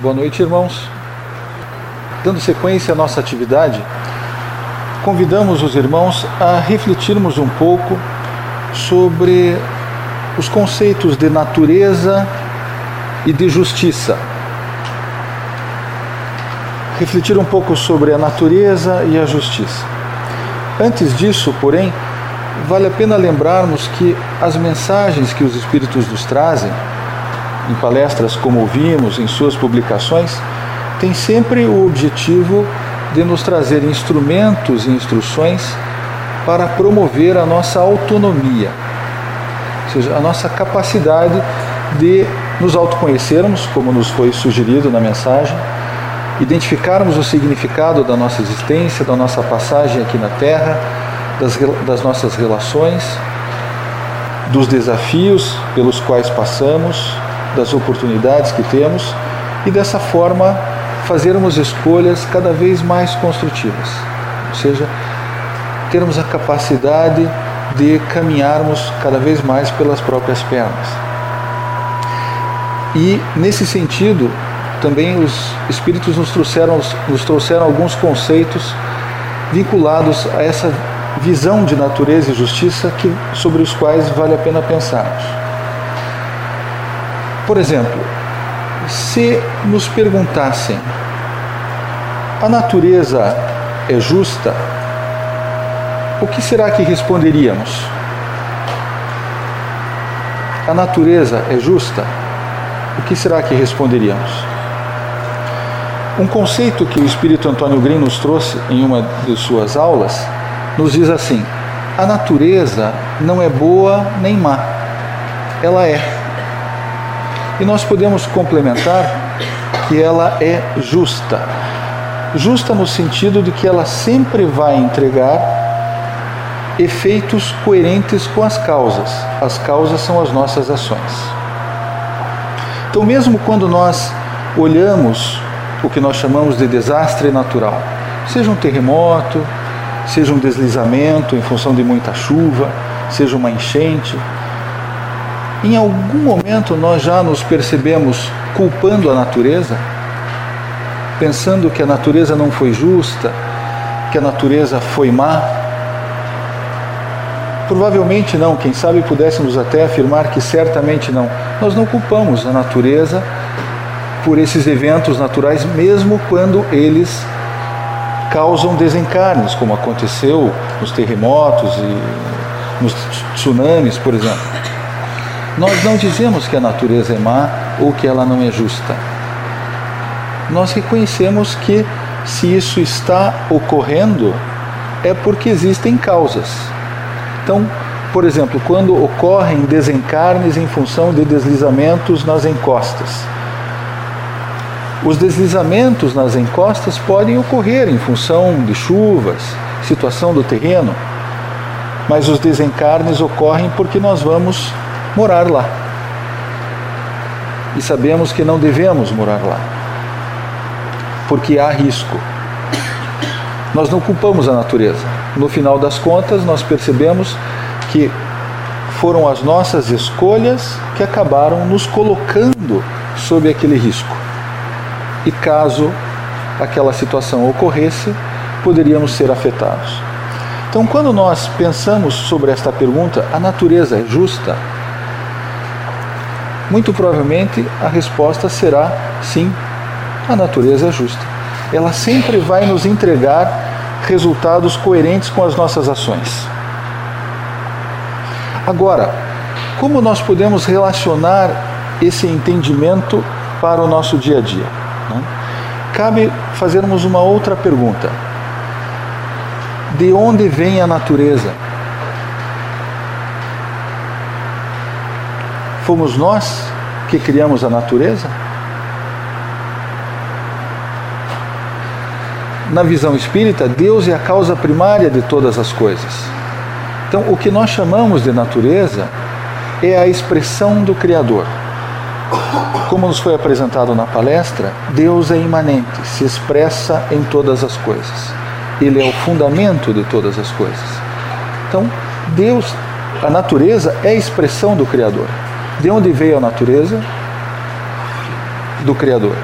Boa noite, irmãos. Dando sequência à nossa atividade, convidamos os irmãos a refletirmos um pouco sobre os conceitos de natureza e de justiça. Refletir um pouco sobre a natureza e a justiça. Antes disso, porém, vale a pena lembrarmos que as mensagens que os Espíritos nos trazem em palestras como ouvimos, em suas publicações, tem sempre o objetivo de nos trazer instrumentos e instruções para promover a nossa autonomia, ou seja, a nossa capacidade de nos autoconhecermos, como nos foi sugerido na mensagem, identificarmos o significado da nossa existência, da nossa passagem aqui na Terra, das, das nossas relações, dos desafios pelos quais passamos, das oportunidades que temos e dessa forma fazermos escolhas cada vez mais construtivas, ou seja, termos a capacidade de caminharmos cada vez mais pelas próprias pernas. E nesse sentido, também os espíritos nos trouxeram, nos trouxeram alguns conceitos vinculados a essa visão de natureza e justiça que, sobre os quais vale a pena pensarmos. Por exemplo, se nos perguntassem: a natureza é justa? O que será que responderíamos? A natureza é justa? O que será que responderíamos? Um conceito que o Espírito Antônio Green nos trouxe em uma de suas aulas nos diz assim: a natureza não é boa nem má, ela é. E nós podemos complementar que ela é justa. Justa no sentido de que ela sempre vai entregar efeitos coerentes com as causas. As causas são as nossas ações. Então, mesmo quando nós olhamos o que nós chamamos de desastre natural, seja um terremoto, seja um deslizamento em função de muita chuva, seja uma enchente, em algum momento nós já nos percebemos culpando a natureza, pensando que a natureza não foi justa, que a natureza foi má? Provavelmente não, quem sabe pudéssemos até afirmar que certamente não. Nós não culpamos a natureza por esses eventos naturais, mesmo quando eles causam desencarnes, como aconteceu nos terremotos e nos tsunamis, por exemplo. Nós não dizemos que a natureza é má ou que ela não é justa. Nós reconhecemos que se isso está ocorrendo é porque existem causas. Então, por exemplo, quando ocorrem desencarnes em função de deslizamentos nas encostas. Os deslizamentos nas encostas podem ocorrer em função de chuvas, situação do terreno, mas os desencarnes ocorrem porque nós vamos morar lá. E sabemos que não devemos morar lá, porque há risco. Nós não culpamos a natureza. No final das contas, nós percebemos que foram as nossas escolhas que acabaram nos colocando sob aquele risco. E caso aquela situação ocorresse, poderíamos ser afetados. Então, quando nós pensamos sobre esta pergunta, a natureza é justa? Muito provavelmente a resposta será sim, a natureza é justa. Ela sempre vai nos entregar resultados coerentes com as nossas ações. Agora, como nós podemos relacionar esse entendimento para o nosso dia a dia? Né? Cabe fazermos uma outra pergunta: de onde vem a natureza? Fomos nós que criamos a natureza? Na visão espírita, Deus é a causa primária de todas as coisas. Então, o que nós chamamos de natureza é a expressão do Criador. Como nos foi apresentado na palestra, Deus é imanente, se expressa em todas as coisas. Ele é o fundamento de todas as coisas. Então, Deus, a natureza é a expressão do Criador. De onde veio a natureza? Do Criador.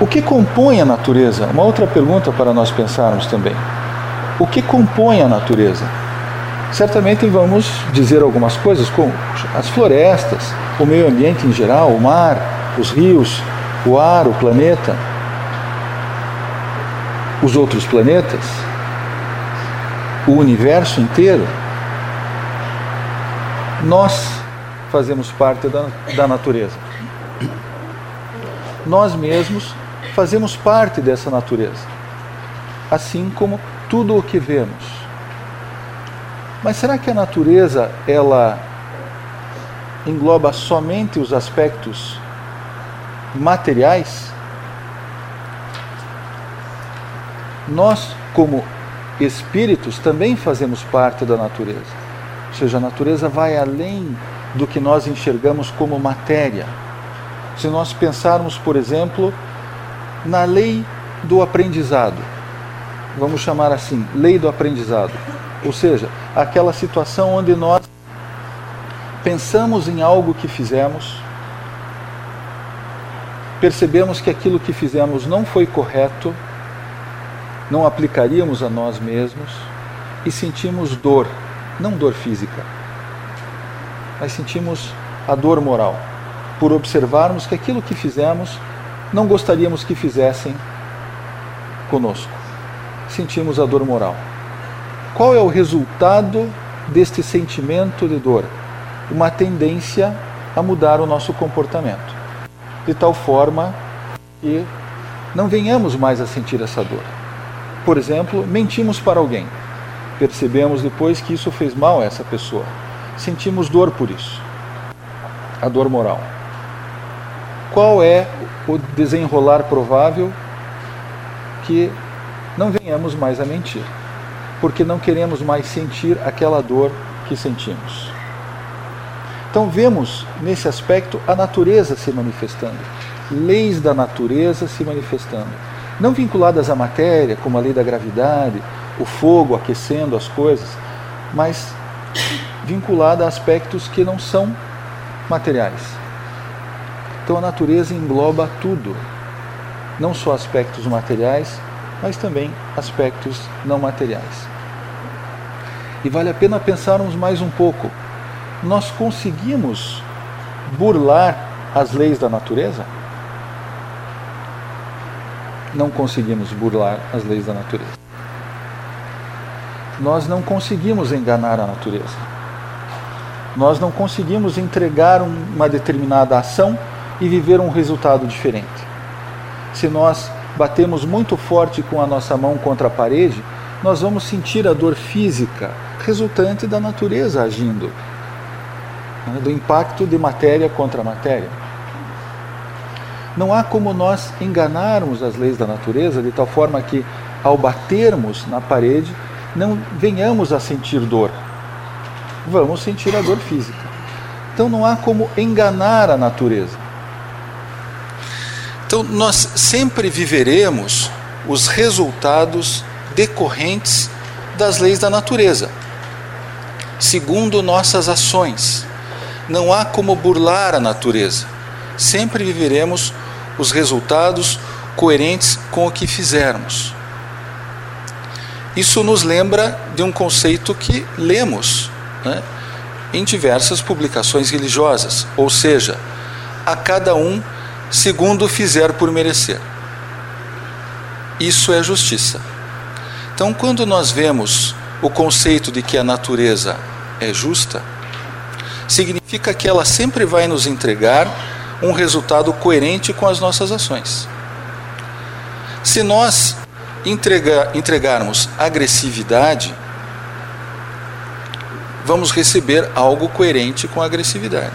O que compõe a natureza? Uma outra pergunta para nós pensarmos também. O que compõe a natureza? Certamente vamos dizer algumas coisas, como as florestas, o meio ambiente em geral, o mar, os rios, o ar, o planeta, os outros planetas, o universo inteiro. Nós fazemos parte da, da natureza. Nós mesmos fazemos parte dessa natureza, assim como tudo o que vemos. Mas será que a natureza ela engloba somente os aspectos materiais? Nós, como espíritos, também fazemos parte da natureza. Ou seja, a natureza vai além do que nós enxergamos como matéria. Se nós pensarmos, por exemplo, na lei do aprendizado, vamos chamar assim, lei do aprendizado, ou seja, aquela situação onde nós pensamos em algo que fizemos, percebemos que aquilo que fizemos não foi correto, não aplicaríamos a nós mesmos e sentimos dor, não dor física, mas sentimos a dor moral por observarmos que aquilo que fizemos não gostaríamos que fizessem conosco. Sentimos a dor moral. Qual é o resultado deste sentimento de dor? Uma tendência a mudar o nosso comportamento, de tal forma que não venhamos mais a sentir essa dor. Por exemplo, mentimos para alguém. Percebemos depois que isso fez mal a essa pessoa. Sentimos dor por isso. A dor moral. Qual é o desenrolar provável que não venhamos mais a mentir, porque não queremos mais sentir aquela dor que sentimos. Então vemos nesse aspecto a natureza se manifestando, leis da natureza se manifestando, não vinculadas à matéria, como a lei da gravidade, o fogo aquecendo as coisas, mas vinculada a aspectos que não são materiais. Então a natureza engloba tudo, não só aspectos materiais, mas também aspectos não materiais. E vale a pena pensarmos mais um pouco. Nós conseguimos burlar as leis da natureza? Não conseguimos burlar as leis da natureza. Nós não conseguimos enganar a natureza. Nós não conseguimos entregar uma determinada ação e viver um resultado diferente. Se nós batemos muito forte com a nossa mão contra a parede, nós vamos sentir a dor física resultante da natureza agindo, né, do impacto de matéria contra matéria. Não há como nós enganarmos as leis da natureza de tal forma que, ao batermos na parede, não venhamos a sentir dor. Vamos sentir a dor física. Então não há como enganar a natureza. Então, nós sempre viveremos os resultados decorrentes das leis da natureza, segundo nossas ações. Não há como burlar a natureza. Sempre viveremos os resultados coerentes com o que fizermos. Isso nos lembra de um conceito que lemos né, em diversas publicações religiosas, ou seja, a cada um segundo fizer por merecer. Isso é justiça. Então, quando nós vemos o conceito de que a natureza é justa, significa que ela sempre vai nos entregar um resultado coerente com as nossas ações. Se nós entregar, entregarmos agressividade, vamos receber algo coerente com a agressividade.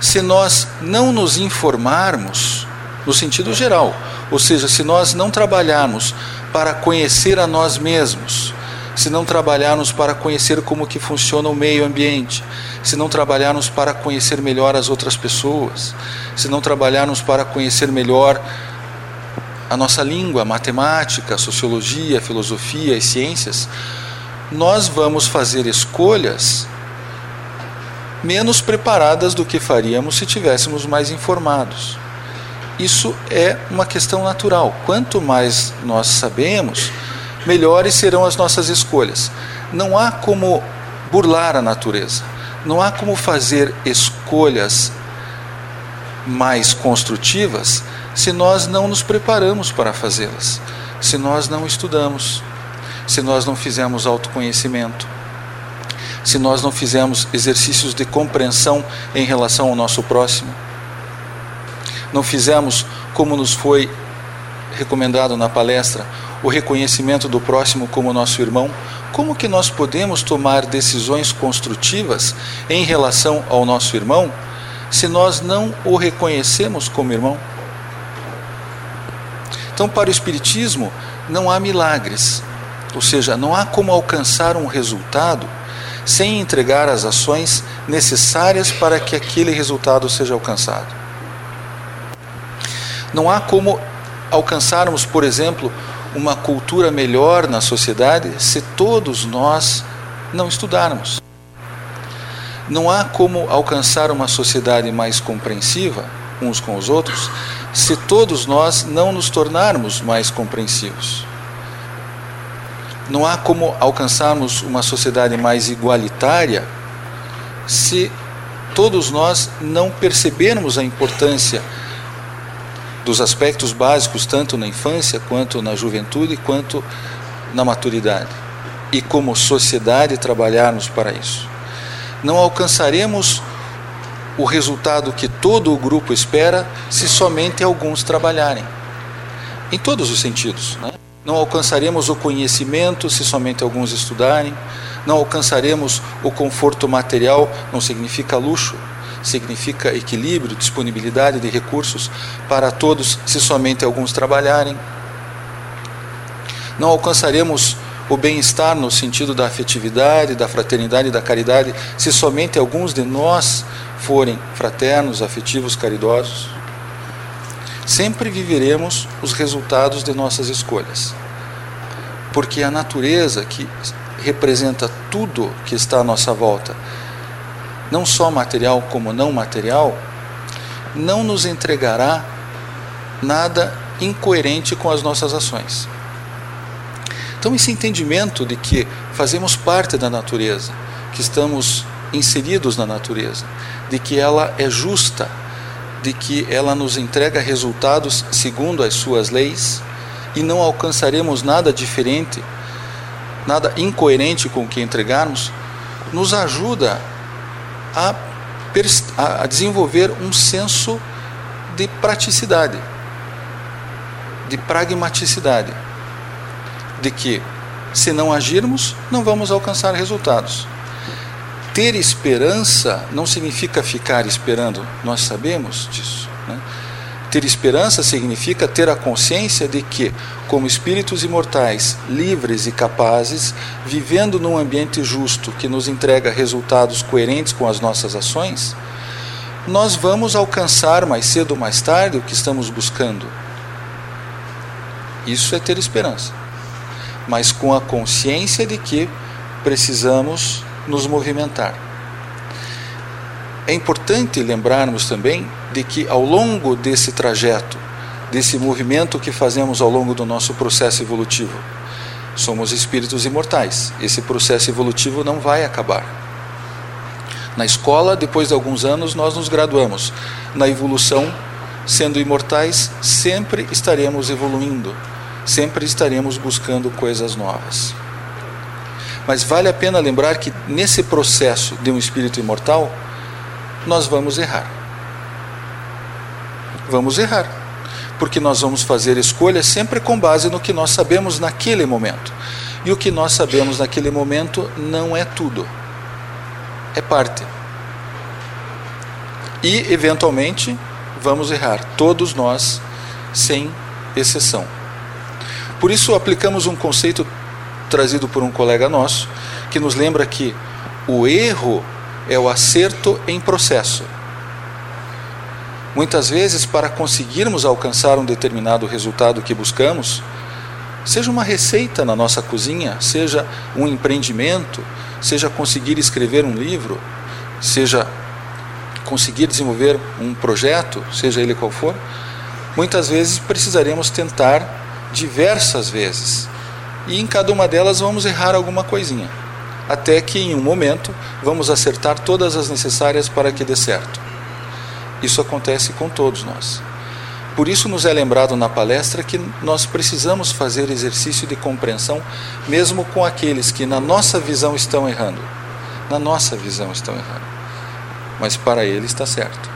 Se nós não nos informarmos no sentido geral, ou seja, se nós não trabalharmos para conhecer a nós mesmos, se não trabalharmos para conhecer como que funciona o meio ambiente, se não trabalharmos para conhecer melhor as outras pessoas, se não trabalharmos para conhecer melhor a nossa língua, matemática, sociologia, filosofia, as ciências, nós vamos fazer escolhas menos preparadas do que faríamos se tivéssemos mais informados. isso é uma questão natural. Quanto mais nós sabemos, melhores serão as nossas escolhas. Não há como burlar a natureza. Não há como fazer escolhas mais construtivas se nós não nos preparamos para fazê-las, se nós não estudamos, se nós não fizermos autoconhecimento, se nós não fizermos exercícios de compreensão em relação ao nosso próximo, não fizermos como nos foi recomendado na palestra, o reconhecimento do próximo como nosso irmão, como que nós podemos tomar decisões construtivas em relação ao nosso irmão se nós não o reconhecemos como irmão? Então, para o Espiritismo, não há milagres, ou seja, não há como alcançar um resultado sem entregar as ações necessárias para que aquele resultado seja alcançado. Não há como alcançarmos, por exemplo, uma cultura melhor na sociedade se todos nós não estudarmos. Não há como alcançar uma sociedade mais compreensiva uns com os outros se todos nós não nos tornarmos mais compreensivos. Não há como alcançarmos uma sociedade mais igualitária se todos nós não percebermos a importância dos aspectos básicos, tanto na infância, quanto na juventude, quanto na maturidade. E como sociedade trabalharmos para isso. Não alcançaremos o resultado que todo o grupo espera se somente alguns trabalharem. Em todos os sentidos. Né? Não alcançaremos o conhecimento se somente alguns estudarem. Não alcançaremos o conforto material, não significa luxo, significa equilíbrio, disponibilidade de recursos para todos se somente alguns trabalharem. Não alcançaremos o bem-estar no sentido da afetividade, da fraternidade da caridade se somente alguns de nós forem fraternos, afetivos, caridosos. Sempre viveremos os resultados de nossas escolhas. Porque a natureza que representa tudo que está à nossa volta não só material como não material, não nos entregará nada incoerente com as nossas ações. Então, esse entendimento de que fazemos parte da natureza, que estamos inseridos na natureza, de que ela é justa, de que ela nos entrega resultados segundo as suas leis e não alcançaremos nada diferente, nada incoerente com o que entregarmos, nos ajuda a, a desenvolver um senso de praticidade, de pragmaticidade, de que se não agirmos, não vamos alcançar resultados. Ter esperança não significa ficar esperando, nós sabemos disso. Né? Ter esperança significa ter a consciência de que, como espíritos imortais, livres e capazes, vivendo num ambiente justo que nos entrega resultados coerentes com as nossas ações, nós vamos alcançar mais cedo ou mais tarde o que estamos buscando. Isso é ter esperança. Mas com a consciência de que precisamos nos movimentar. É importante lembrarmos também de que ao longo desse trajeto, desse movimento que fazemos ao longo do nosso processo evolutivo, somos espíritos imortais. Esse processo evolutivo não vai acabar. Na escola, depois de alguns anos, nós nos graduamos. Na evolução, sendo imortais, sempre estaremos evoluindo, sempre estaremos buscando coisas novas. Mas vale a pena lembrar que nesse processo de um espírito imortal, nós vamos errar. Vamos errar. Porque nós vamos fazer escolhas sempre com base no que nós sabemos naquele momento. E o que nós sabemos naquele momento não é tudo, é parte. E, eventualmente, vamos errar, todos nós, sem exceção. Por isso, aplicamos um conceito trazido por um colega nosso, que nos lembra que o erro é o acerto em processo. Muitas vezes, para conseguirmos alcançar um determinado resultado que buscamos, seja uma receita na nossa cozinha, seja um empreendimento, seja conseguir escrever um livro, seja conseguir desenvolver um projeto, seja ele qual for, muitas vezes precisaremos tentar diversas vezes. E em cada uma delas vamos errar alguma coisinha, até que em um momento vamos acertar todas as necessárias para que dê certo. Isso acontece com todos nós. Por isso nos é lembrado na palestra que nós precisamos fazer exercício de compreensão mesmo com aqueles que na nossa visão estão errando. Na nossa visão estão errando. Mas para ele está certo.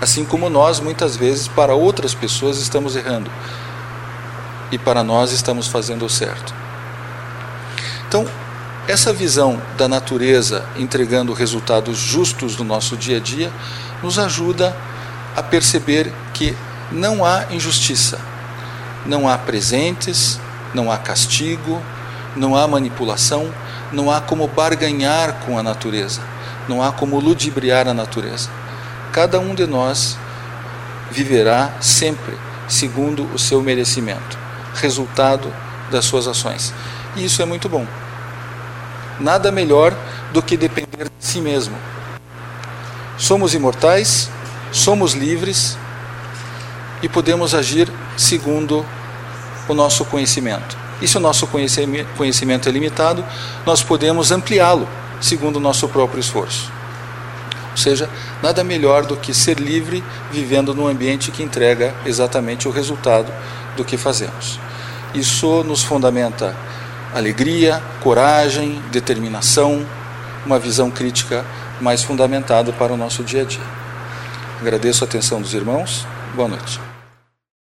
Assim como nós muitas vezes para outras pessoas estamos errando e para nós estamos fazendo o certo. Então, essa visão da natureza entregando resultados justos no nosso dia a dia nos ajuda a perceber que não há injustiça, não há presentes, não há castigo, não há manipulação, não há como barganhar com a natureza, não há como ludibriar a natureza. Cada um de nós viverá sempre segundo o seu merecimento, resultado das suas ações. E isso é muito bom. Nada melhor do que depender de si mesmo. Somos imortais, somos livres e podemos agir segundo o nosso conhecimento. E se o nosso conhecimento é limitado, nós podemos ampliá-lo segundo o nosso próprio esforço. Ou seja, nada melhor do que ser livre vivendo num ambiente que entrega exatamente o resultado do que fazemos. Isso nos fundamenta alegria, coragem, determinação, uma visão crítica mais fundamentada para o nosso dia a dia. Agradeço a atenção dos irmãos. Boa noite.